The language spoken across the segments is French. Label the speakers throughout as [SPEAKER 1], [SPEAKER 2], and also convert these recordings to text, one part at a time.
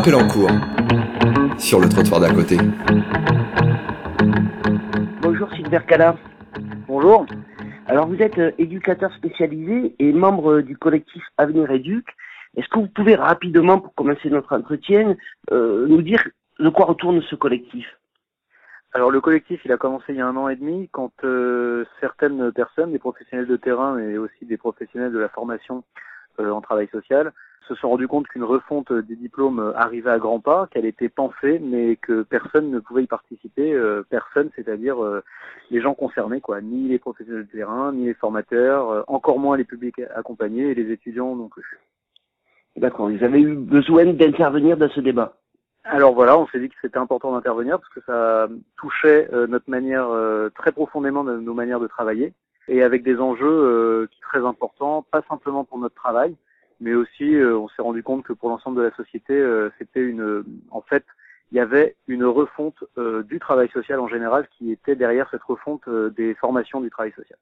[SPEAKER 1] appel en cours sur le trottoir d'à côté.
[SPEAKER 2] Bonjour Sylvain Cala.
[SPEAKER 3] Bonjour.
[SPEAKER 2] Alors vous êtes euh, éducateur spécialisé et membre euh, du collectif Avenir Éduc. Est-ce que vous pouvez rapidement, pour commencer notre entretien, euh, nous dire de quoi retourne ce collectif?
[SPEAKER 3] Alors le collectif, il a commencé il y a un an et demi quand euh, certaines personnes, des professionnels de terrain et aussi des professionnels de la formation euh, en travail social, se sont rendus compte qu'une refonte des diplômes arrivait à grands pas, qu'elle était pensée, mais que personne ne pouvait y participer. euh, personne, c'est-à-dire euh, les gens concernés, quoi, ni les professionnels de terrain, ni les formateurs, euh, encore moins les publics accompagnés et les étudiants non plus.
[SPEAKER 2] D'accord, vous avez eu besoin d'intervenir dans ce débat.
[SPEAKER 3] Alors voilà, on s'est dit que c'était important d'intervenir parce que ça touchait euh, notre manière euh, très profondément nos manières de travailler et avec des enjeux euh, très importants, pas simplement pour notre travail, mais aussi euh, on s'est rendu compte que pour l'ensemble de la société, euh, c'était une, en fait, il y avait une refonte du travail social en général qui était derrière cette refonte des formations du travail social.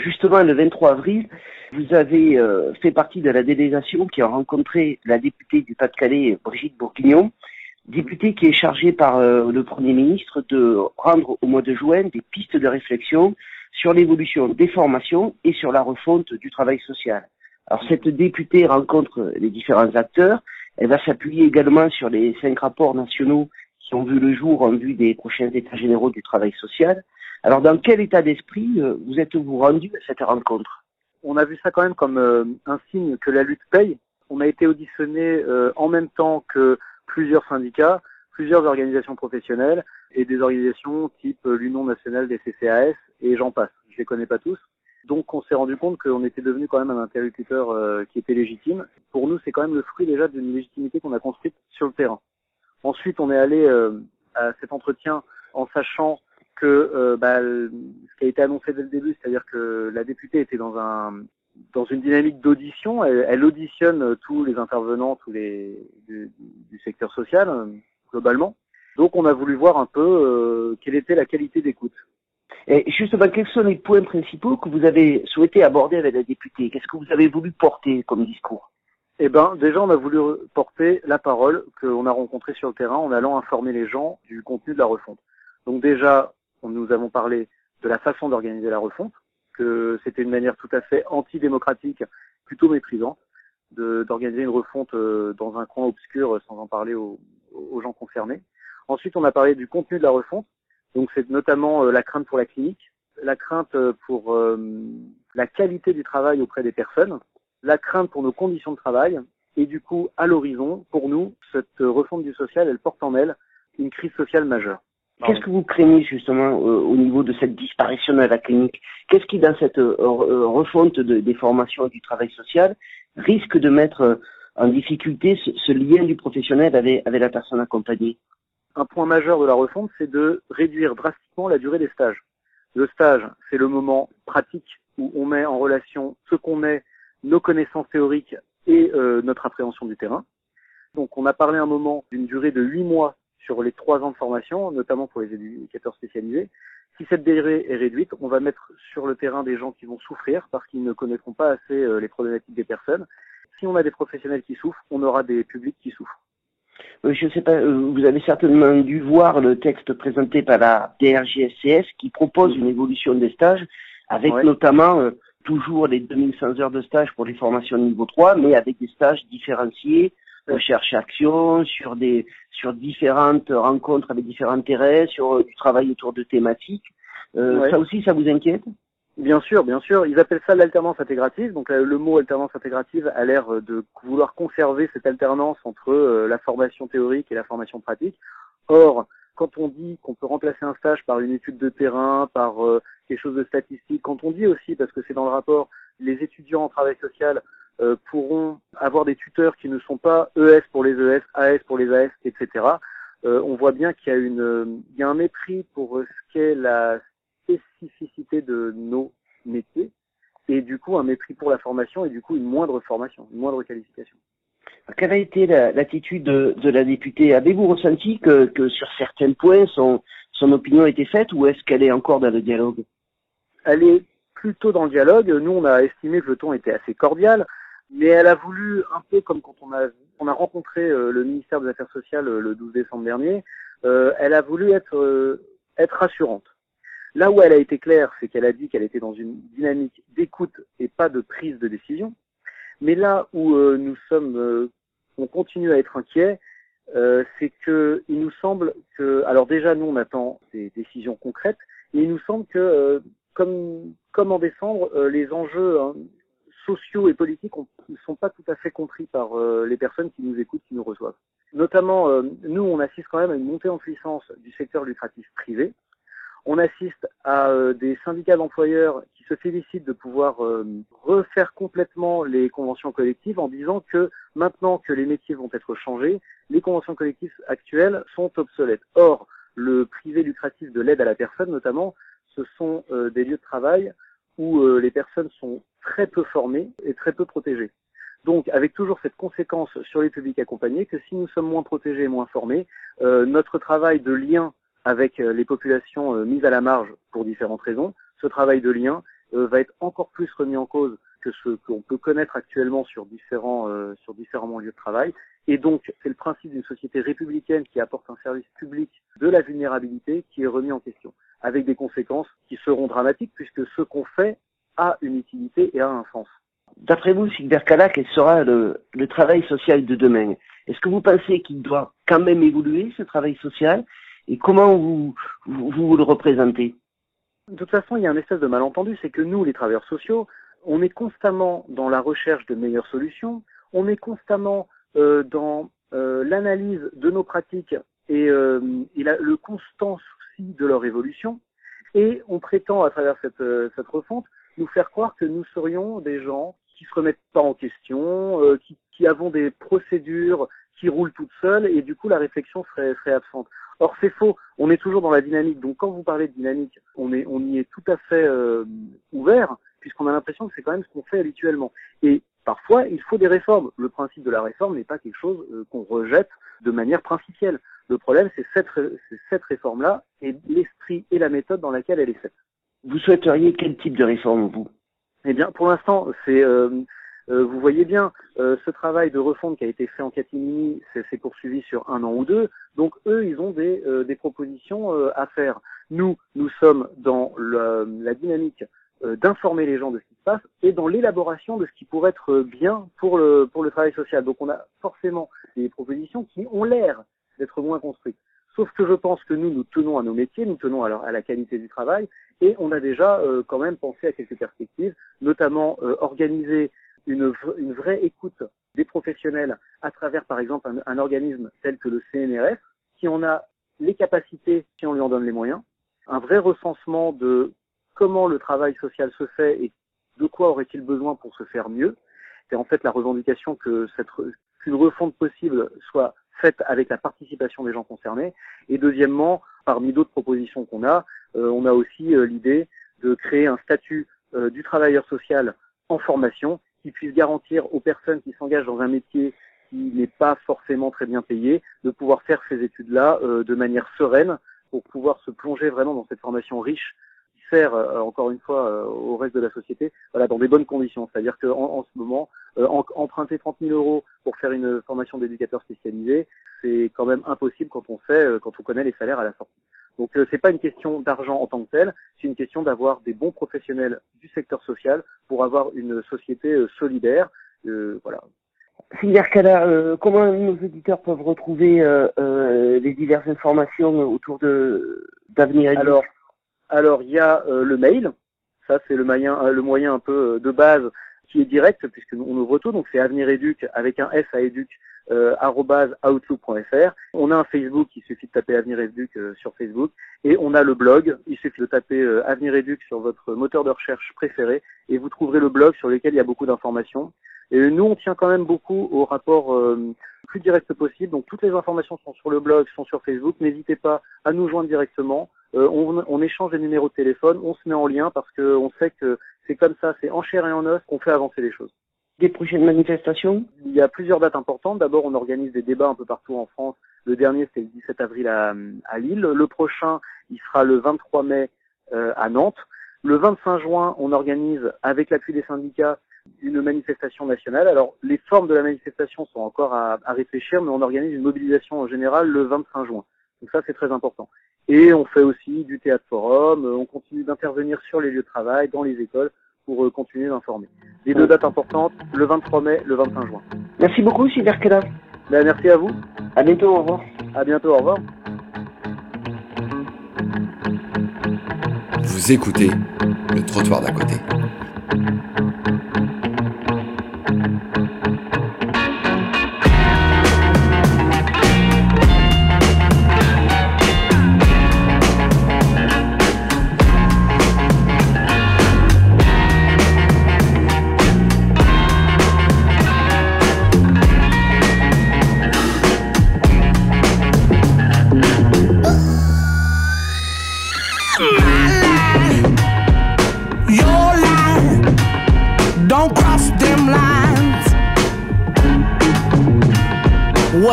[SPEAKER 2] Justement, le 23 avril, vous avez fait partie de la délégation qui a rencontré la députée du Pas-de-Calais, Brigitte Bourguignon, députée qui est chargée par le Premier ministre de rendre au mois de juin des pistes de réflexion sur l'évolution des formations et sur la refonte du travail social. Alors cette députée rencontre les différents acteurs, elle va s'appuyer également sur les cinq rapports nationaux qui ont vu le jour en vue des prochains états généraux du travail social. Alors, dans quel état d'esprit euh, vous êtes-vous rendu à cette rencontre?
[SPEAKER 3] On a vu ça quand même comme euh, un signe que la lutte paye. On a été auditionné euh, en même temps que plusieurs syndicats, plusieurs organisations professionnelles et des organisations type l'Union nationale des CCAS et j'en passe. Je les connais pas tous. Donc on s'est rendu compte qu'on était devenu quand même un interlocuteur euh, qui était légitime. Pour nous, c'est quand même le fruit déjà d'une légitimité qu'on a construite sur le terrain. Ensuite, on est allé euh, à cet entretien en sachant que euh, bah, ce qui a été annoncé dès le début, c'est-à-dire que la députée était dans un dans une dynamique d'audition, elle, auditionne tous les intervenants, tous les du, secteur social globalement. Donc on a voulu voir un peu quelle était la qualité d'écoute.
[SPEAKER 2] Et justement, quels sont les points principaux que vous avez souhaité aborder avec la députée? Qu'est-ce que vous avez voulu porter comme discours?
[SPEAKER 3] Eh ben, déjà, on a voulu porter la parole qu'on a rencontrée sur le terrain en allant informer les gens du contenu de la refonte. Donc déjà, nous avons parlé de la façon d'organiser la refonte, que c'était une manière tout à fait antidémocratique, plutôt méprisante, d'organiser une refonte euh, dans un coin obscur sans en parler aux gens concernés. Ensuite, on a parlé du contenu de la refonte. Donc c'est notamment euh, la crainte pour la clinique, la crainte euh, pour euh, la qualité du travail auprès des personnes, la crainte pour nos conditions de travail, et du coup, à l'horizon, pour nous, cette refonte du social, elle porte en elle une crise sociale majeure.
[SPEAKER 2] Qu'est-ce que vous craignez justement au niveau de cette disparition de la clinique? Qu'est-ce qui, dans cette refonte de- des formations et du travail social, risque de mettre en difficulté ce, lien du professionnel avec la personne accompagnée?
[SPEAKER 3] Un point majeur de la refonte, c'est de réduire drastiquement la durée des stages. Le stage, c'est le moment pratique où on met en relation ce qu'on est, nos connaissances théoriques et euh, notre appréhension du terrain. Donc on a parlé un moment d'une durée de huit mois sur les trois ans de formation, notamment pour les éducateurs spécialisés. Si cette durée est réduite, on va mettre sur le terrain des gens qui vont souffrir parce qu'ils ne connaîtront pas assez euh, les problématiques des personnes. Si on a des professionnels qui souffrent, on aura des publics qui souffrent.
[SPEAKER 2] Euh, Je ne sais pas, euh, vous avez certainement dû voir le texte présenté par la DRGSCS qui propose une évolution des stages avec
[SPEAKER 3] Ouais.
[SPEAKER 2] notamment euh, toujours les 2100 heures de stage pour les formations de niveau 3, mais avec des stages différenciés, recherche-action, sur des sur différentes rencontres avec différents intérêts, sur euh, du travail autour de thématiques. Euh,
[SPEAKER 3] Ouais.
[SPEAKER 2] Ça aussi, ça vous inquiète?
[SPEAKER 3] Bien sûr, bien sûr. Ils appellent ça l'alternance intégrative. Donc euh, le mot alternance intégrative a l'air euh, de vouloir conserver cette alternance entre euh, la formation théorique et la formation pratique. Or, quand on dit qu'on peut remplacer un stage par une étude de terrain, par quelque chose de statistique, quand on dit aussi, parce que c'est dans le rapport, les étudiants en travail social pourront avoir des tuteurs qui ne sont pas ES pour les ES, AS pour les AS, etc. on voit bien qu'il y a une, y a un mépris pour ce qu'est la spécificité de nos métiers et du coup un mépris pour la formation et du coup une moindre formation, une moindre qualification.
[SPEAKER 2] Quelle a été la- l'attitude de, de la députée Avez-vous ressenti que, que sur certains points, son, son opinion a été faite ou est-ce qu'elle est encore dans le dialogue?
[SPEAKER 3] Elle est plutôt dans le dialogue. Nous, on a estimé que le ton était assez cordial. mais elle a voulu, un peu comme quand on a, on a rencontré le ministère des Affaires sociales le 12 décembre dernier, elle a voulu être, être rassurante. Là où elle a été claire, c'est qu'elle a dit qu'elle était dans une dynamique d'écoute et pas de prise de décision. Mais là où nous sommes, on continue à être inquiets, euh, c'est que il nous semble que, alors déjà nous on attend des décisions concrètes, et il nous semble que euh, comme comme en décembre, euh, les enjeux hein, sociaux et politiques ne sont pas tout à fait compris par les personnes qui nous écoutent, qui nous reçoivent. Notamment, nous on assiste quand même à une montée en puissance du secteur lucratif privé. On assiste à des syndicats d'employeurs qui se félicitent de pouvoir refaire complètement les conventions collectives en disant que maintenant que les métiers vont être changés, les conventions collectives actuelles sont obsolètes. Or, le privé lucratif de l'aide à la personne, notamment, ce sont euh, des lieux de travail où euh, les personnes sont très peu formées et très peu protégées. Donc, avec toujours cette conséquence sur les publics accompagnés que si nous sommes moins protégés et moins formés, euh, notre travail de lien avec les populations mises à la marge pour différentes raisons, ce travail de lien va être encore plus remis en cause que ce qu'on peut connaître actuellement sur différents, sur différents lieux de travail. Et donc, c'est le principe d'une société républicaine qui apporte un service public de la vulnérabilité qui est remis en question, avec des conséquences qui seront dramatiques puisque ce qu'on fait a une utilité et a un sens.
[SPEAKER 2] D'après vous, Sylvère Cala, quel sera le, travail social de demain? Est-ce que vous pensez qu'il doit quand même évoluer, ce travail social? Et comment vous, vous, le représentez?
[SPEAKER 3] De toute façon, il y a un espèce de malentendu, c'est que nous, les travailleurs sociaux, on est constamment dans la recherche de meilleures solutions, on est constamment euh, dans euh, l'analyse de nos pratiques et, euh, le constant souci de leur évolution. Et on prétend, à travers cette, cette refonte, nous faire croire que nous serions des gens qui se remettent pas en question, qui, avons des procédures qui roulent toutes seules, et du coup la réflexion serait absente. Or c'est faux, on est toujours dans la dynamique. Donc quand vous parlez de dynamique, on, est, on y est tout à fait ouvert, puisqu'on a l'impression que c'est quand même ce qu'on fait habituellement. Et Parfois, il faut des réformes. Le principe de la réforme n'est pas quelque chose euh, qu'on rejette de manière principielle. Le problème, c'est cette, cette réforme-là et l'esprit et la méthode dans laquelle elle est faite.
[SPEAKER 2] Vous souhaiteriez quel type de réforme, vous?
[SPEAKER 3] Eh bien, pour l'instant, c'est... Euh, euh, vous voyez bien, ce travail de refonte qui a été fait en catimini s'est poursuivi sur un an ou deux. Donc eux, ils ont des, des propositions à faire. Nous, nous sommes dans la dynamique d'informer les gens de ce et dans l'élaboration de ce qui pourrait être bien pour le, travail social. Donc on a forcément des propositions qui ont l'air d'être moins construites. Sauf que je pense que nous, nous tenons à nos métiers, nous tenons à, à la qualité du travail, et on a déjà euh, quand même pensé à quelques perspectives, notamment euh, organiser une, vraie écoute des professionnels à travers, par exemple, un, organisme tel que le CNRS, qui en a les capacités si on lui en donne les moyens, un vrai recensement de comment le travail social se fait et de quoi aurait-il besoin pour se faire mieux C'est en fait la revendication que cette qu'une refonte possible soit faite avec la participation des gens concernés. Et deuxièmement, parmi d'autres propositions qu'on a, euh, on a aussi euh, l'idée de créer un statut euh, du travailleur social en formation qui puisse garantir aux personnes qui s'engagent dans un métier qui n'est pas forcément très bien payé de pouvoir faire ces études-là de manière sereine pour pouvoir se plonger vraiment dans cette formation riche sert euh, encore une fois euh, au reste de la société, voilà, dans des bonnes conditions. C'est-à-dire qu'en en ce moment, euh, emprunter 30 000 euros pour faire une formation d'éducateur spécialisé, c'est quand même impossible quand on sait, quand on connaît les salaires à la sortie. Donc c'est pas une question d'argent en tant que tel, c'est une question d'avoir des bons professionnels du secteur social pour avoir une société solidaire. voilà.
[SPEAKER 2] Sylvia comment nos éditeurs peuvent retrouver les diverses informations autour de d'avenir
[SPEAKER 3] Alors, alors il y a euh, le mail, ça c'est le moyen, euh, le moyen un peu euh, de base qui est direct puisque on ouvre tout, donc c'est Avenir Éduc avec un S à Éduc euh, outlook.fr. On a un Facebook, il suffit de taper Avenir Éduc sur Facebook, et on a le blog, il suffit de taper Avenir Éduc sur votre moteur de recherche préféré, et vous trouverez le blog sur lequel il y a beaucoup d'informations. Et nous, on tient quand même beaucoup au rapport euh, plus direct possible. Donc toutes les informations sont sur le blog, sont sur Facebook. N'hésitez pas à nous joindre directement. Euh, on, on, échange les numéros de téléphone, on se met en lien parce qu'on sait que c'est comme ça, c'est en chair et en os qu'on fait avancer les choses.
[SPEAKER 2] Des prochaines manifestations
[SPEAKER 3] Il y a plusieurs dates importantes. D'abord, on organise des débats un peu partout en France. Le dernier, c'est le 17 avril à, à, Lille. Le prochain, il sera le 23 mai euh, à Nantes. Le 25 juin, on organise, avec l'appui des syndicats, une manifestation nationale. Alors, les formes de la manifestation sont encore à, à réfléchir, mais on organise une mobilisation en général le 25 juin. Donc ça, c'est très important. Et on fait aussi du théâtre forum, on continue d'intervenir sur les lieux de travail, dans les écoles, pour euh, continuer d'informer. Les deux dates importantes, le 23 mai, le 25 juin.
[SPEAKER 2] Merci beaucoup.
[SPEAKER 3] Ben, merci à vous.
[SPEAKER 2] À bientôt, au revoir.
[SPEAKER 3] À bientôt, au revoir.
[SPEAKER 1] Vous écoutez le trottoir d'à côté.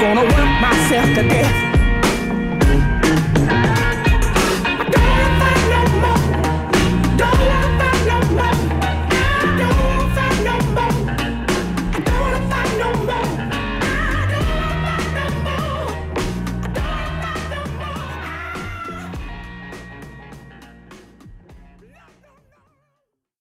[SPEAKER 4] Gonna work myself to death.